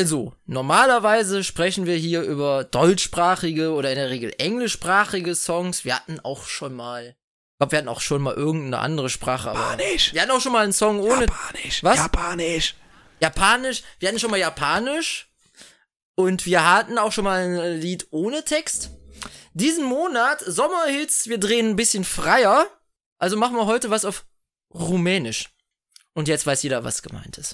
Also, normalerweise sprechen wir hier über deutschsprachige oder in der Regel englischsprachige Songs. Wir hatten auch schon mal, ich glaube, wir hatten auch schon mal irgendeine andere Sprache. Japanisch. wir hatten auch schon mal einen Song ohne Japanisch. Was? Japanisch. Japanisch. Wir hatten schon mal Japanisch. Und wir hatten auch schon mal ein Lied ohne Text. Diesen Monat Sommerhits, wir drehen ein bisschen freier. Also machen wir heute was auf Rumänisch. Und jetzt weiß jeder, was gemeint ist.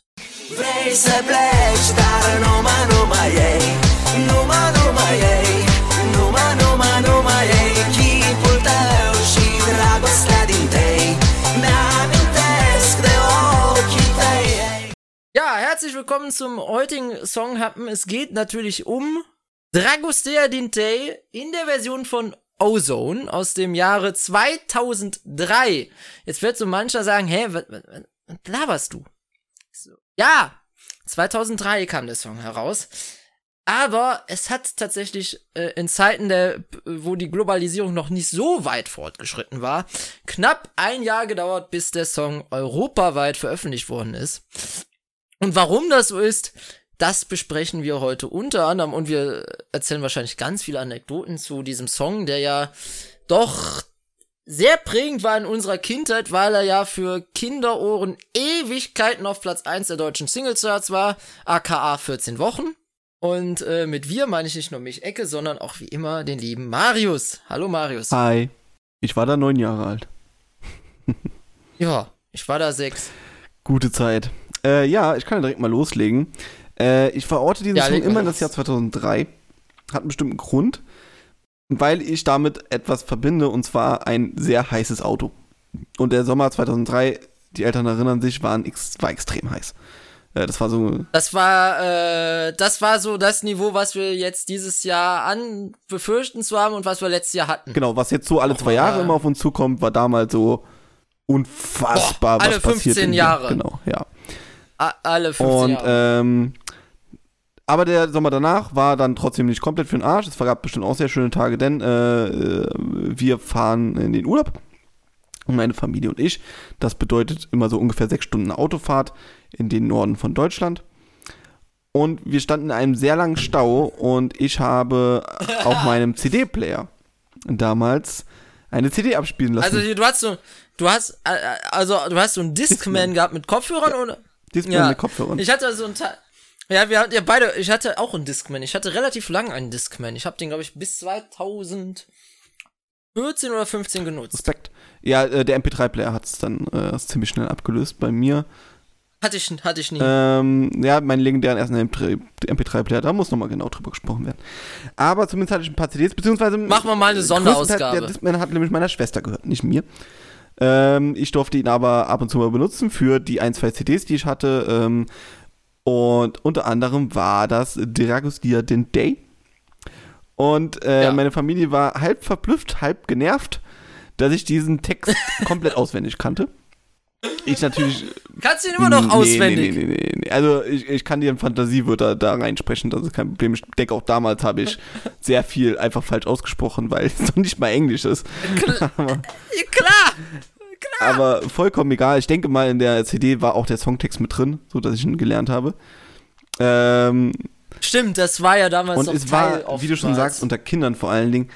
Ja, herzlich willkommen zum heutigen Song Happen. Es geht natürlich um Dragostea Dintei in der Version von Ozone aus dem Jahre 2003. Jetzt wird so mancher sagen, hä, was, was laberst du? So. Ja, 2003 kam der Song heraus. Aber es hat tatsächlich äh, in Zeiten der, wo die Globalisierung noch nicht so weit fortgeschritten war, knapp ein Jahr gedauert, bis der Song europaweit veröffentlicht worden ist. Und warum das so ist, das besprechen wir heute unter anderem und wir erzählen wahrscheinlich ganz viele Anekdoten zu diesem Song, der ja doch sehr prägend war in unserer Kindheit, weil er ja für Kinderohren Ewigkeiten auf Platz 1 der deutschen Singlecharts war, aka 14 Wochen. Und äh, mit wir meine ich nicht nur mich Ecke, sondern auch wie immer den lieben Marius. Hallo Marius. Hi. Ich war da neun Jahre alt. Ja, ich war da sechs. Gute Zeit. Äh, ja, ich kann ja direkt mal loslegen. Äh, ich verorte diesen Ja, Song immer in das Jahr 2003. Hat einen bestimmten Grund, weil ich damit etwas verbinde und zwar ein sehr heißes Auto. Und der Sommer 2003, die Eltern erinnern sich, waren war extrem heiß. Äh, das war so Das war, äh, das war so das Niveau, was wir jetzt dieses Jahr an befürchten zu haben und was wir letztes Jahr hatten. Genau, was jetzt so alle zwei Jahre ja. immer auf uns zukommt, war damals so unfassbar, Boah, alle was passiert 15 in- Jahre. Genau, ja. A alle 15 Und Jahre. ähm, aber der Sommer danach war dann trotzdem nicht komplett für den Arsch. Es gab bestimmt auch sehr schöne Tage, denn äh, äh, wir fahren in den Urlaub. Meine Familie und ich. Das bedeutet immer so ungefähr sechs Stunden Autofahrt in den Norden von Deutschland. Und wir standen in einem sehr langen Stau und ich habe auf meinem CD-Player damals eine CD abspielen lassen. Also du hast so, du hast, äh, also du hast so einen Discman gehabt mit Kopfhörern oder? Discman Ja. mit Kopfhörern. Ich hatte so ein Teil. Ja, wir hatten ja beide, ich hatte auch einen Discman. Ich hatte relativ lang einen Discman. Ich habe den, glaube ich, bis 2014 oder 15 genutzt. Respekt. Ja, äh, der MP3-Player hat es dann äh, ziemlich schnell abgelöst bei mir. Hatte ich, hatte ich nie. Ähm, ja, meinen legendären ersten MP3-Player, da muss nochmal genau drüber gesprochen werden. Aber zumindest hatte ich ein paar CDs, beziehungsweise. Machen wir mal eine Sonderausgabe. Der Discman hat nämlich meiner Schwester gehört, nicht mir. Ähm, ich durfte ihn aber ab und zu mal benutzen für die ein, zwei CDs, die ich hatte. Ähm, und unter anderem war das Dragostea den Day. Und äh, Ja. meine Familie war halb verblüfft, halb genervt, dass ich diesen Text komplett auswendig kannte. Ich natürlich Kannst du ihn immer noch Nee, auswendig? Nee, nee, nee, nee. Also ich, ich kann dir in Fantasiewörter da reinsprechen, das ist kein Problem. Ich denke auch damals habe ich sehr viel einfach falsch ausgesprochen, weil es noch nicht mal Englisch ist. aber, Ja, klar! Aber vollkommen egal. Ich denke mal, in der CD war auch der Songtext mit drin, so dass ich ihn gelernt habe. Ähm, Stimmt, das war ja damals und noch es Teil war, wie du schon sagst, unter Kindern vor allen Dingen,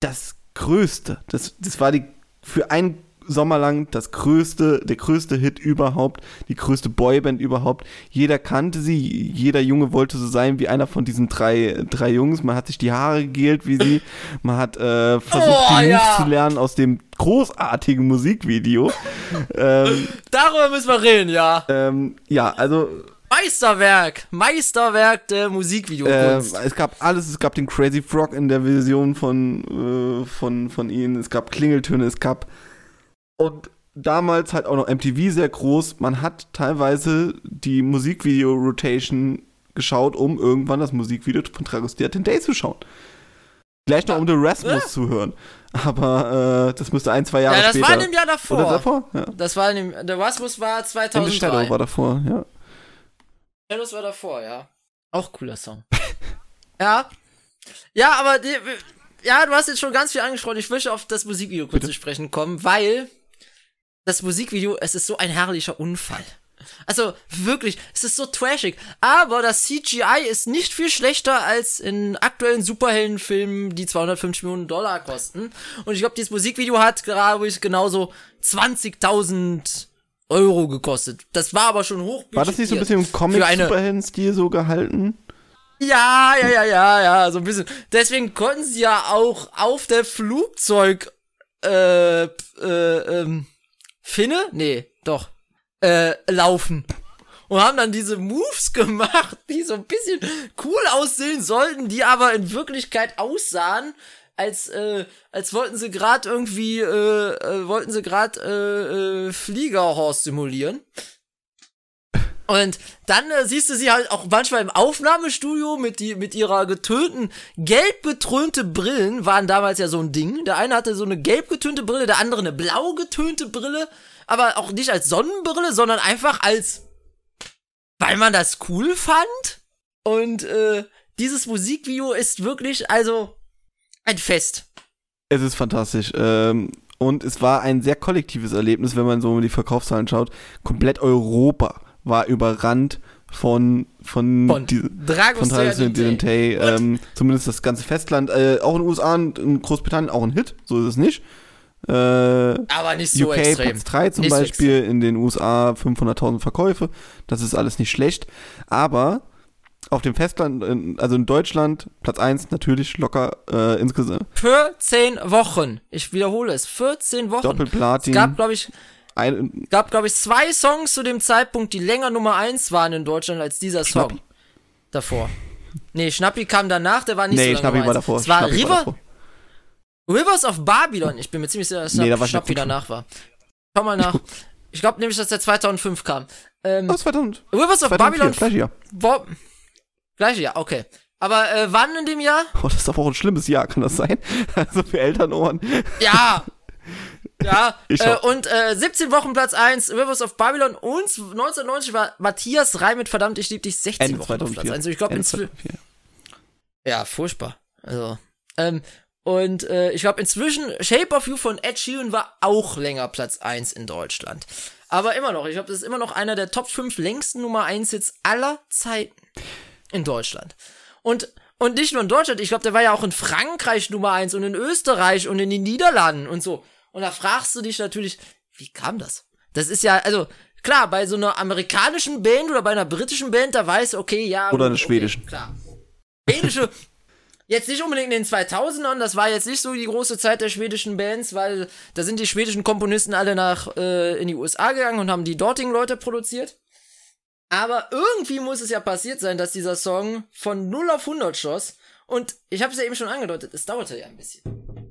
das Größte. Das, das war die für einen Sommer lang das größte, der größte Hit überhaupt, die größte Boyband überhaupt. Jeder kannte sie, jeder Junge wollte so sein wie einer von diesen drei, drei Jungs. Man hat sich die Haare gegelt wie sie, man hat äh, versucht, Oh, die Moves ja. zu lernen aus dem großartigen Musikvideo. ähm, Darüber müssen wir reden, ja. ähm, ja, also Meisterwerk! Meisterwerk der Musikvideokunst. es gab alles, es gab den Crazy Frog in der Version von, äh, von, von ihnen, es gab Klingeltöne, es gab und damals halt auch noch MTV sehr groß. Man hat teilweise die Musikvideo-Rotation geschaut, um irgendwann das Musikvideo von Dragostea Day zu schauen. Gleich noch um den Rasmus zu hören. Aber äh, das müsste ein, zwei Jahre ja, das später. war in dem Jahr davor. Oder davor? Ja. Das war in dem, der Rasmus war Ende 2003. Shadow war davor, ja. Shadows war davor, ja. Auch cooler Song. ja. Ja, aber die, ja, du hast jetzt schon ganz viel angesprochen. Ich möchte auf das Musikvideo kurz Bitte? zu sprechen kommen, weil das Musikvideo, es ist so ein herrlicher Unfall. Also wirklich, es ist so trashig. Aber das CGI ist nicht viel schlechter als in aktuellen Superheldenfilmen, die 250 Millionen Dollar kosten. Und ich glaube, dieses Musikvideo hat glaube ich genauso 20.000 Euro gekostet. Das war aber schon hoch. War das nicht so ein bisschen im Comic-Superhelden-Stil so gehalten? Ja, ja, ja, ja, ja, so ein bisschen. Deswegen konnten sie ja auch auf der Flugzeug, äh, äh, ähm, Finne? Nee, doch, äh, laufen. Und haben dann diese Moves gemacht, die so ein bisschen cool aussehen sollten, die aber in Wirklichkeit aussahen, als, äh, als wollten sie gerade irgendwie, äh, äh, wollten sie gerade äh, äh, Fliegerhorst simulieren. Und dann äh, siehst du sie halt auch manchmal im Aufnahmestudio mit, die, mit ihrer getönten, gelb getönte Brillen, waren damals ja so ein Ding. Der eine hatte so eine gelb getönte Brille, der andere eine blau getönte Brille, aber auch nicht als Sonnenbrille, sondern einfach als, weil man das cool fand. Und äh, dieses Musikvideo ist wirklich, also, ein Fest. Es ist fantastisch. Ähm, und es war ein sehr kollektives Erlebnis, wenn man so die Verkaufszahlen schaut. Komplett Europa war überrannt von von, Von diese- Dragos von. Day, ähm, zumindest das ganze Festland, äh, auch in den USA und in Großbritannien auch ein Hit, so ist es nicht. Äh, Aber nicht so UK extrem. Platz 3 zum Nicht so Beispiel, in den USA 500.000 Verkäufe, das ist alles nicht schlecht, aber auf dem Festland, also in Deutschland, Platz 1 natürlich locker äh, insgesamt 14 Wochen. Ich wiederhole es. 14 Wochen. Doppelplatin. Es gab, glaube ich, ein, gab, glaube ich, zwei Songs zu dem Zeitpunkt, die länger Nummer eins waren in Deutschland als dieser Song. Schnappi? Davor. Nee, Schnappi kam danach, der war nicht nee, so lange Schnappi war eins. davor. Es war Schnappi River, davor. Rivers of Babylon. Ich bin mir ziemlich sicher, dass Nee, da war Schnappi danach war. Schau mal nach. Ich glaube nämlich, dass der 2005 kam. Ähm, Oh, 2000, Rivers of 2004, Babylon. gleich Jahr. Wo, gleiche Jahr, okay. Aber äh, wann in dem Jahr? Oh, das ist doch auch ein schlimmes Jahr, kann das sein? Also für Elternohren. Ja. Ja, Ich äh, und äh, 17 Wochen Platz 1, Rivers of Babylon und 1990 war Matthias Reim mit Verdammt, ich lieb dich 16 Ende Wochen auf Platz 2004. 1. Ich glaube inzwischen. 2004. Ja, furchtbar. Also. Ähm, und äh, ich glaube inzwischen, Shape of You von Ed Sheeran war auch länger Platz 1 in Deutschland. Aber immer noch, ich glaube, das ist immer noch einer der Top 5 längsten Nummer 1 Hits aller Zeiten in Deutschland. Und, und nicht nur in Deutschland, ich glaube, der war ja auch in Frankreich Nummer 1 und in Österreich und in den Niederlanden und so. Und da fragst du dich natürlich, wie kam das? Das ist ja, also, klar, bei so einer amerikanischen Band oder bei einer britischen Band, da weißt du, okay, ja. Oder einer schwedischen. Okay, klar. Schwedische, jetzt nicht unbedingt in den 2000ern, das war jetzt nicht so die große Zeit der schwedischen Bands, weil da sind die schwedischen Komponisten alle nach, äh, in die USA gegangen und haben die dortigen Leute produziert. Aber irgendwie muss es ja passiert sein, dass dieser Song von 0 auf 100 schoss. Und ich habe es ja eben schon angedeutet, es dauerte ja ein bisschen.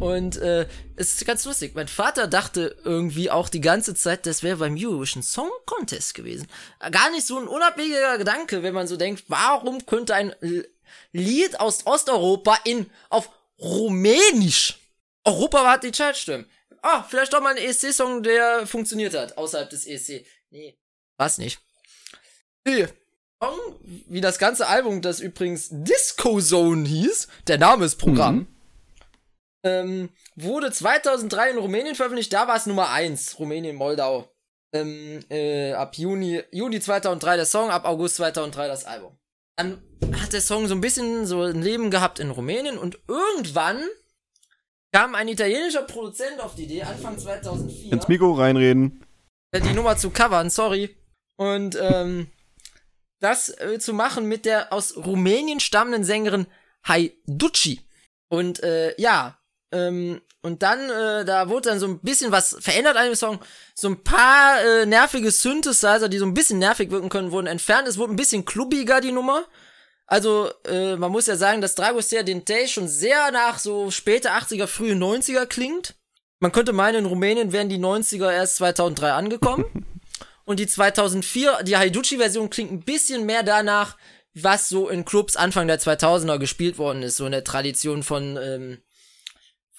Und äh, es ist ganz lustig. Mein Vater dachte irgendwie auch die ganze Zeit, das wäre beim Eurovision Song Contest gewesen. Gar nicht so ein unabhängiger Gedanke, wenn man so denkt, warum könnte ein Lied aus Osteuropa in auf Rumänisch Europa hat die Chartstimmen. Ah, vielleicht doch mal ein ESC-Song, der funktioniert hat, außerhalb des ESC. Nee, war's nicht. Nee. Song, wie das ganze Album, das übrigens Disco Zone hieß, der Name ist Programm, Mhm. Ähm, wurde 2003 in Rumänien veröffentlicht, da war es Nummer 1, Rumänien, Moldau. Ähm, äh, ab Juni, Juni 2003 der Song, ab August 2003 das Album. Dann hat der Song so ein bisschen so ein Leben gehabt in Rumänien und irgendwann kam ein italienischer Produzent auf die Idee, Anfang 2004, Ins Mikro reinreden. die Nummer zu covern, sorry. Und ähm, das äh, zu machen mit der aus Rumänien stammenden Sängerin Haiducci. Und äh, ja, ähm, und dann, äh, da wurde dann so ein bisschen was verändert an dem Song. So ein paar äh, nervige Synthesizer, die so ein bisschen nervig wirken können, wurden entfernt. Es wurde ein bisschen klubbiger, die Nummer. Also, äh, man muss ja sagen, dass Dragostea Dintei schon sehr nach so späte 80er, frühe 90er klingt. Man könnte meinen, in Rumänien wären die 90er erst 2003 angekommen. Und die 2004, die Haiducci-Version klingt ein bisschen mehr danach, was so in Clubs Anfang der 2000er gespielt worden ist. So in der Tradition von, ähm,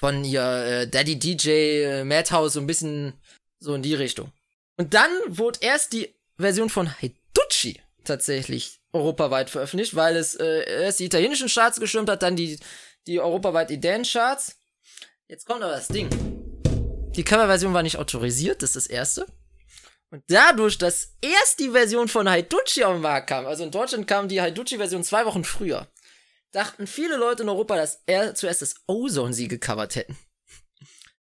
von hier äh, Daddy DJ, äh, Madhouse, so ein bisschen so in die Richtung. Und dann wurde erst die Version von Haiducci tatsächlich europaweit veröffentlicht, weil es äh, erst die italienischen Charts gestürmt hat, dann die, die europaweit die Dance-Charts. Jetzt kommt aber das Ding. Die Coverversion war nicht autorisiert, das ist das erste. Und dadurch, dass erst die Version von Haiduchi auf den Markt kam, also in Deutschland kam die Haiduchi-Version zwei Wochen früher, dachten viele Leute in Europa, dass er zuerst das Ozone sie gecovert hätten.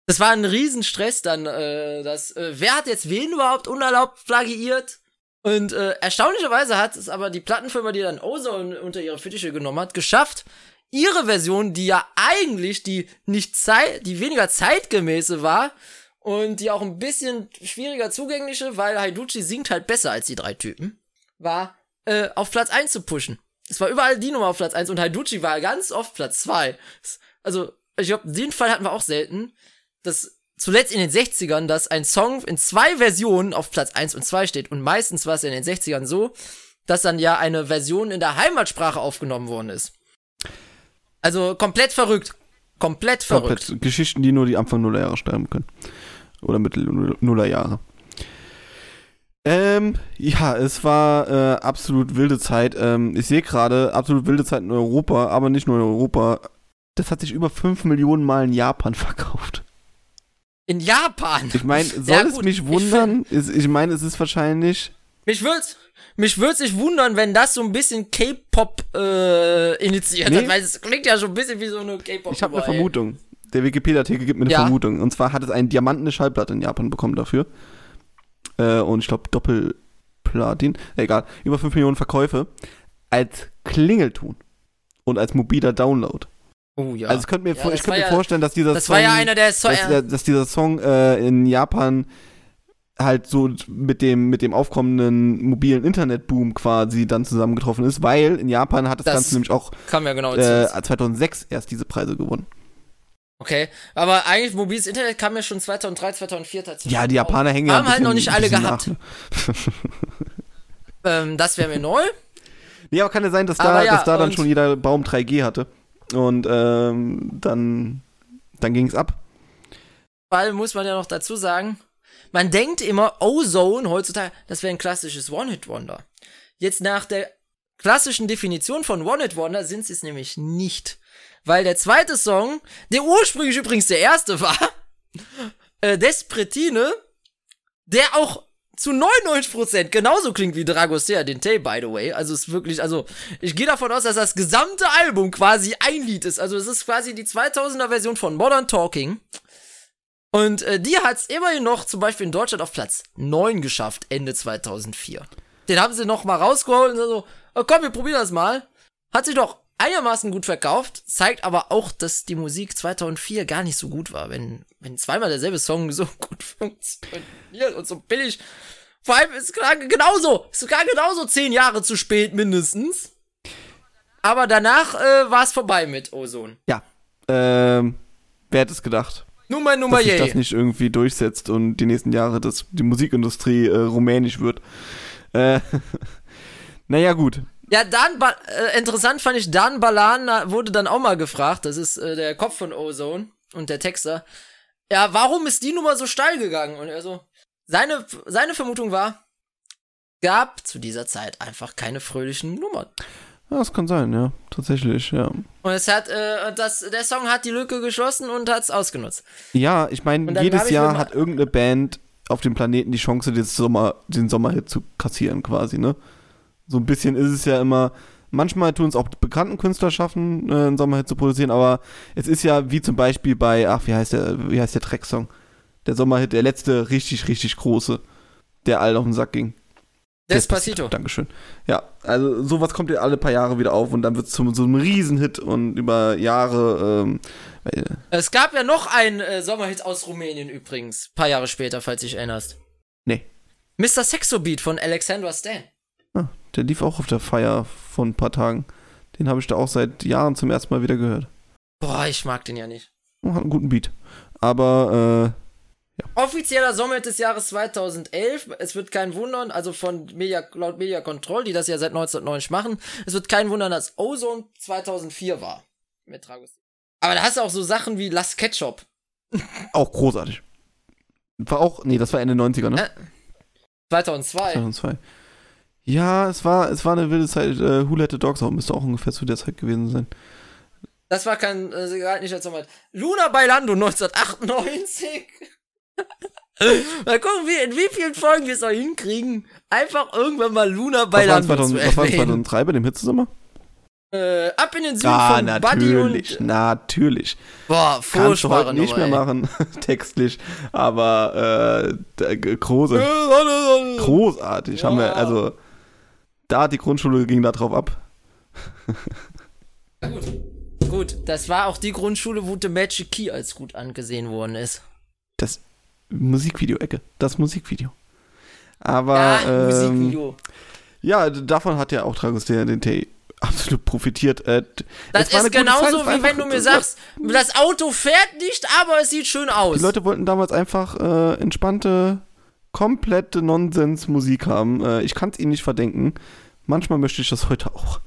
Das war ein Riesenstress dann, äh, dass, äh, wer hat jetzt wen überhaupt unerlaubt plagiiert? Und äh, erstaunlicherweise hat es aber die Plattenfirma, die dann Ozone unter ihre Fittiche genommen hat, geschafft, ihre Version, die ja eigentlich die nicht zeit, die weniger zeitgemäße war und die auch ein bisschen schwieriger zugängliche, weil Haiduchi singt halt besser als die drei Typen, war äh, auf Platz 1 zu pushen. Es war überall die Nummer auf Platz 1 und Haiduchi war ganz oft Platz 2. Also, ich glaube, den Fall hatten wir auch selten, dass zuletzt in den 60ern, dass ein Song in zwei Versionen auf Platz 1 und 2 steht. Und meistens war es in den 60ern so, dass dann ja eine Version in der Heimatsprache aufgenommen worden ist. Also komplett verrückt. Komplett verrückt. Komplett. Geschichten, die nur die Anfang Nullerjahre schreiben können. Oder Mittel Nullerjahre. Ähm, ja, es war äh, absolut wilde Zeit. Ähm, ich sehe gerade, absolut wilde Zeit in Europa, aber nicht nur in Europa. Das hat sich über 5 Millionen Mal in Japan verkauft. In Japan? Ich meine, soll Ja, es mich ich wundern? Ich, ich meine, es ist wahrscheinlich. Mich würd's, mich würd's nicht wundern, wenn das so ein bisschen K-Pop äh, initiiert Nee. hat, weil es klingt ja schon ein bisschen wie so eine K-Pop. Ich habe eine. Vermutung. Der Wikipedia-Artikel gibt mir eine Ja. Vermutung. Und zwar hat es einen diamantene Schallplatte in Japan bekommen dafür. Äh, und ich glaube Doppelplatin. Egal. Über 5 Millionen Verkäufe. Als Klingelton. Und als mobiler Download. Oh ja. Also ich könnte mir, Ja, ich könnte mir ja- vorstellen, dass dieser das Song, war ja einer der so dass, der, dass dieser Song äh, in Japan halt so mit dem mit dem aufkommenden mobilen Internetboom quasi dann zusammengetroffen ist, weil in Japan hat das, Das Ganze nämlich auch genau äh, zu. 2006 erst diese Preise gewonnen. Okay, aber eigentlich mobiles Internet kam ja schon 2003, 2004 tatsächlich. Ja, die Japaner hängen ja Haben halt noch nicht alle gehabt. Ähm, das wäre mir neu. Nee, aber kann ja sein, dass da, ja, dass da dann schon jeder Baum 3G hatte. Und ähm, dann, dann ging es ab. Weil muss man ja noch dazu sagen, man denkt immer, Ozone heutzutage, das wäre ein klassisches One-Hit-Wonder. Jetzt nach der klassischen Definition von One-Hit-Wonder sind sie es nämlich nicht. Weil der zweite Song, der ursprünglich übrigens der erste war, äh, Despretine, der auch zu 99% genauso klingt wie Dragostea Dinte, by the way. Also es ist wirklich, also ich gehe davon aus, dass das gesamte Album quasi ein Lied ist. Also es ist quasi die 2000er Version von Modern Talking. Und äh, die hat's immerhin noch zum Beispiel in Deutschland auf Platz 9 geschafft, Ende 2004. Den haben sie noch mal rausgeholt und so, oh, komm, wir probieren das mal. Hat sich doch einigermaßen gut verkauft, zeigt aber auch, dass die Musik 2004 gar nicht so gut war, wenn, wenn zweimal derselbe Song so gut funktioniert und so billig. Vor allem ist klar genauso, ist sogar genauso zehn Jahre zu spät mindestens. Aber danach äh, war es vorbei mit Ozone. Ja. Ähm, wer hätte es gedacht? Nummer Nummer dass sich je. das nicht irgendwie durchsetzt und die nächsten Jahre das, die Musikindustrie äh, rumänisch wird. Äh, naja, gut. Ja, Dan ba äh, interessant fand ich, Dan Balan äh, wurde dann auch mal gefragt, das ist äh, der Kopf von Ozone und der Texter. Ja, warum ist die Nummer so steil gegangen? Und er so, seine, seine Vermutung war, gab zu dieser Zeit einfach keine fröhlichen Nummern. Ja, das kann sein, ja. Tatsächlich, ja. Und es hat, äh, das, der Song hat die Lücke geschlossen und hat's ausgenutzt. Ja, ich meine, jedes Jahr hat irgendeine Band auf dem Planeten die Chance, den, Sommer, den Sommerhit zu kassieren, quasi, ne? So ein bisschen ist es ja immer. Manchmal tun es auch bekannten Künstler schaffen, äh, einen Sommerhit zu produzieren, aber es ist ja wie zum Beispiel bei, ach, wie heißt der, wie heißt der Tracksong? Der Sommerhit, der letzte richtig, richtig große, der allen auf den Sack ging. Despacito. Dankeschön. Ja, also sowas kommt ja alle paar Jahre wieder auf und dann wird es zu so einem Riesenhit und über Jahre, ähm, äh, Es gab ja noch einen äh, Sommerhit aus Rumänien übrigens, paar Jahre später, falls dich erinnerst. nee. Mr. Sexo Beat von Alexandra Stan. Ah, der lief auch auf der Feier von ein paar Tagen. Den habe ich da auch seit Jahren zum ersten Mal wieder gehört. Boah, ich mag den ja nicht. Oh, Hat einen guten Beat. Aber, Offizieller Sommerhit des Jahres 2011. Es wird kein wundern, also von Media, laut Media Control, die das ja seit 1990 machen, es wird kein wundern, dass Ozone 2004 war. Mit Dragos. Aber da hast du auch so Sachen wie Last Ketchup. auch großartig. War auch, nee, das war Ende 90er, ne? Äh, 2002. 2002. Ja, es war, es war eine wilde Zeit. Äh, Who Let the Dogs Out müsste auch ungefähr zu der Zeit gewesen sein. Das war kein, äh, galt nicht als Sommerhit. Luna Bailando 1998. Mal gucken, wie, in wie vielen Folgen wir es noch hinkriegen, einfach irgendwann mal Luna bei Was war, Lando zu 2000, was war erwähnen. 2003 bei dem Hitzesommer? Äh, ab in den Süden Ah, von Buddy natürlich, und... natürlich. Boah, Kannst du heute nicht mehr ey. machen, textlich, aber äh, der- g- große, großartig. Haben wir, also, da hat die Grundschule ging da drauf ab. Gut, das war auch die Grundschule, wo The Magic Key als gut angesehen worden ist. Das Musikvideo-Ecke, das Musikvideo. Aber, Ja, ähm, Musikvideo. ja, davon hat ja auch Dragostea DT absolut profitiert. Äh, Das ist Zeit, genauso, war wie wenn du mir sagst, das Auto fährt nicht, aber es sieht schön aus. Die Leute wollten damals einfach äh, entspannte, komplette Nonsens-Musik haben. Äh, ich kann es ihnen nicht verdenken. Manchmal möchte ich das heute auch.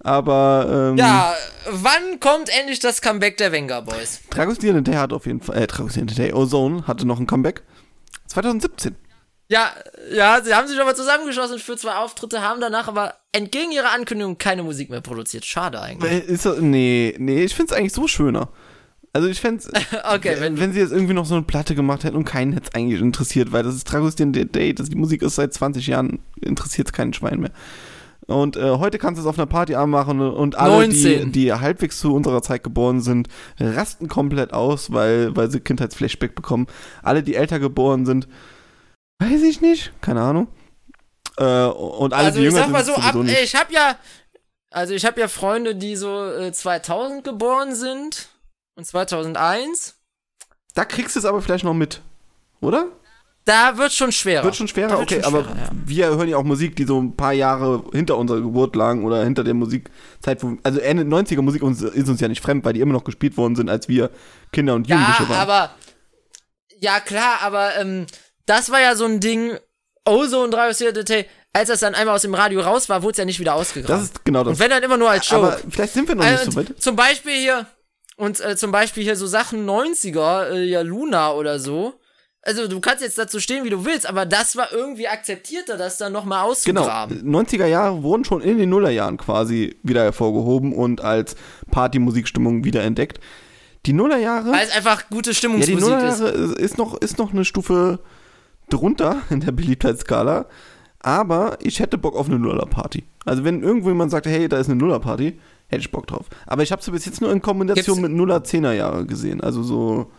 Aber ähm, ja, wann kommt endlich das Comeback der Venga Boys? Dragos Day hat auf jeden Fall, äh, Dragos Day, Ozone hatte noch ein Comeback. 2017. Ja, ja, sie haben sich aber zusammengeschossen für zwei Auftritte, haben danach aber entgegen ihrer Ankündigung keine Musik mehr produziert. Schade eigentlich. Äh, Ist nee, nee, ich finde es eigentlich so schöner. Also ich fände Okay, wenn wenn, sie jetzt irgendwie noch so eine Platte gemacht hätten und keinen hätte es eigentlich interessiert, weil das ist Dragos Day, das die Musik ist seit 20 Jahren, interessiert es keinen Schwein mehr. Und äh, heute kannst du es auf einer Party anmachen und, alle, die, 19. die halbwegs zu unserer Zeit geboren sind, rasten komplett aus, weil, weil sie Kindheitsflashback bekommen. Alle, die älter geboren sind, weiß ich nicht, keine Ahnung. Äh, und alle, also die ich jünger sag mal so, ab, nicht. ich habe ja, also ich habe ja Freunde, die so äh, 2000 geboren sind und 2001. Da kriegst du es aber vielleicht noch mit, oder? Da wird schon schwerer. Wird schon schwerer, wird okay, schon aber schwerer, ja. wir hören ja auch Musik, die so ein paar Jahre hinter unserer Geburt lagen oder hinter der Musikzeit, wo, also Ende 90er Musik uns, ist uns ja nicht fremd, weil die immer noch gespielt worden sind, als wir Kinder und Jugendliche Ja, waren. aber ja klar, aber ähm, das war ja so ein Ding. Ozone 3 Detail, als das dann einmal aus dem Radio raus war, wurde es ja nicht wieder ausgegraben. das ist genau das. und wenn dann immer nur als Show. aber vielleicht sind wir noch nicht Also, so weit. Zum Beispiel hier, und äh, zum Beispiel hier so Sachen 90er, äh, ja Luna oder so. Also du kannst jetzt dazu stehen, wie du willst, aber das war irgendwie akzeptierter, das dann nochmal Genau, auszugraben. 90er Jahre wurden schon in den Nullerjahren quasi wieder hervorgehoben und als Partymusikstimmung wiederentdeckt. Die Nullerjahre, Weil es einfach gute ja, die Stimmungsmusik ist. Nullerjahre ist, ist, noch, ist noch eine Stufe drunter in der Beliebtheitsskala, aber ich hätte Bock auf eine Nullerparty. Also wenn irgendwo jemand sagt, hey, da ist eine Nullerparty, hätte ich Bock drauf. Aber ich habe sie bis jetzt nur in Kombination Gibt's- mit Nuller Zehner Jahre gesehen. Also so,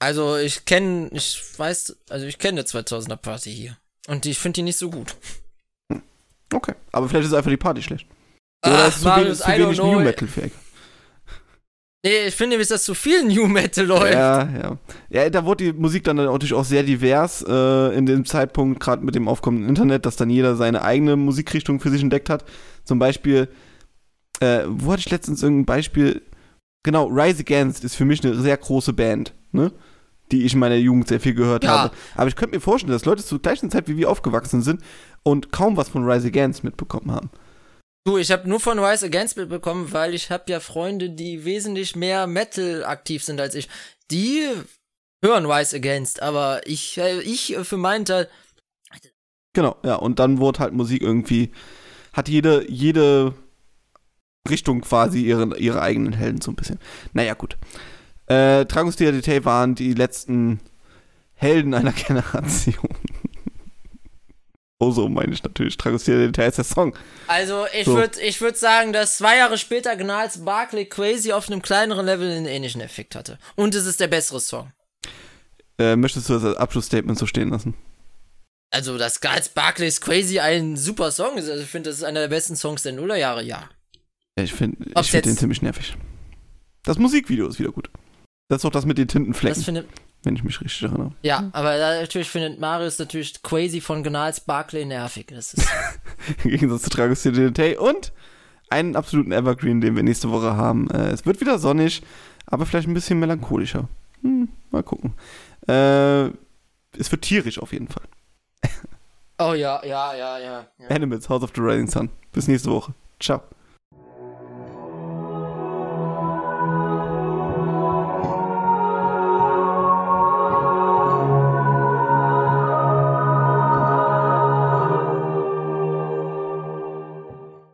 Also ich kenne, ich weiß, also ich kenne eine 2000er Party hier. Und ich finde die nicht so gut. okay. Aber vielleicht ist einfach die Party schlecht. Oder Ach, ist zu Marius, wenig, zu wenig. New Metal fähig. Nee, ich finde nämlich, dass zu viel New Metal läuft. Ja, ja. Ja, da wurde die Musik dann natürlich auch sehr divers äh, in dem Zeitpunkt, gerade mit dem aufkommenden Internet, dass dann jeder seine eigene Musikrichtung für sich entdeckt hat. Zum Beispiel, äh, wo hatte ich letztens irgendein Beispiel? Genau, Rise Against ist für mich eine sehr große Band, ne? Die ich in meiner Jugend sehr viel gehört Ja. habe. Aber ich könnte mir vorstellen, dass Leute zur gleichen Zeit wie wir aufgewachsen sind und kaum was von Rise Against mitbekommen haben. Du, ich habe nur von Rise Against mitbekommen, weil ich habe ja Freunde, die wesentlich mehr Metal aktiv sind als ich. Die hören Rise Against, aber ich, äh, ich für meinen Teil, Genau, ja, und dann wurde halt Musik irgendwie, hat jede, jede Richtung quasi ihre, ihre eigenen Helden so ein bisschen. Naja, gut. Äh, Dragostea Detail waren die letzten Helden einer Generation. Oh, so meine ich natürlich. Dragostea Detail ist der Song. also ich So. würd, ich würd sagen, dass zwei Jahre später Gnals Barclay Crazy auf einem kleineren Level einen ähnlichen Effekt hatte. Und es ist der bessere Song. Äh, möchtest du das als Abschlussstatement so stehen lassen? Also, dass Gnals Barclays Crazy ein super Song ist, also ich finde, das ist einer der besten Songs der Nullerjahre, ja. Ja, ich finde ich find den ziemlich nervig. Das Musikvideo ist wieder gut. Das ist doch das mit den Das Tintenflecken, findet, wenn ich mich richtig erinnere. ja, aber da natürlich findet Marius natürlich Crazy von Gnals Barclay nervig. Das ist, Im Gegensatz zu Dragostea Detail und einen absoluten Evergreen, den wir nächste Woche haben. Äh, es wird wieder sonnig, aber vielleicht ein bisschen melancholischer. Hm, mal gucken. Äh, es wird tierisch auf jeden Fall. oh ja, ja, ja, ja. ja. Animals, House of the Rising Sun. Bis nächste Woche. Ciao.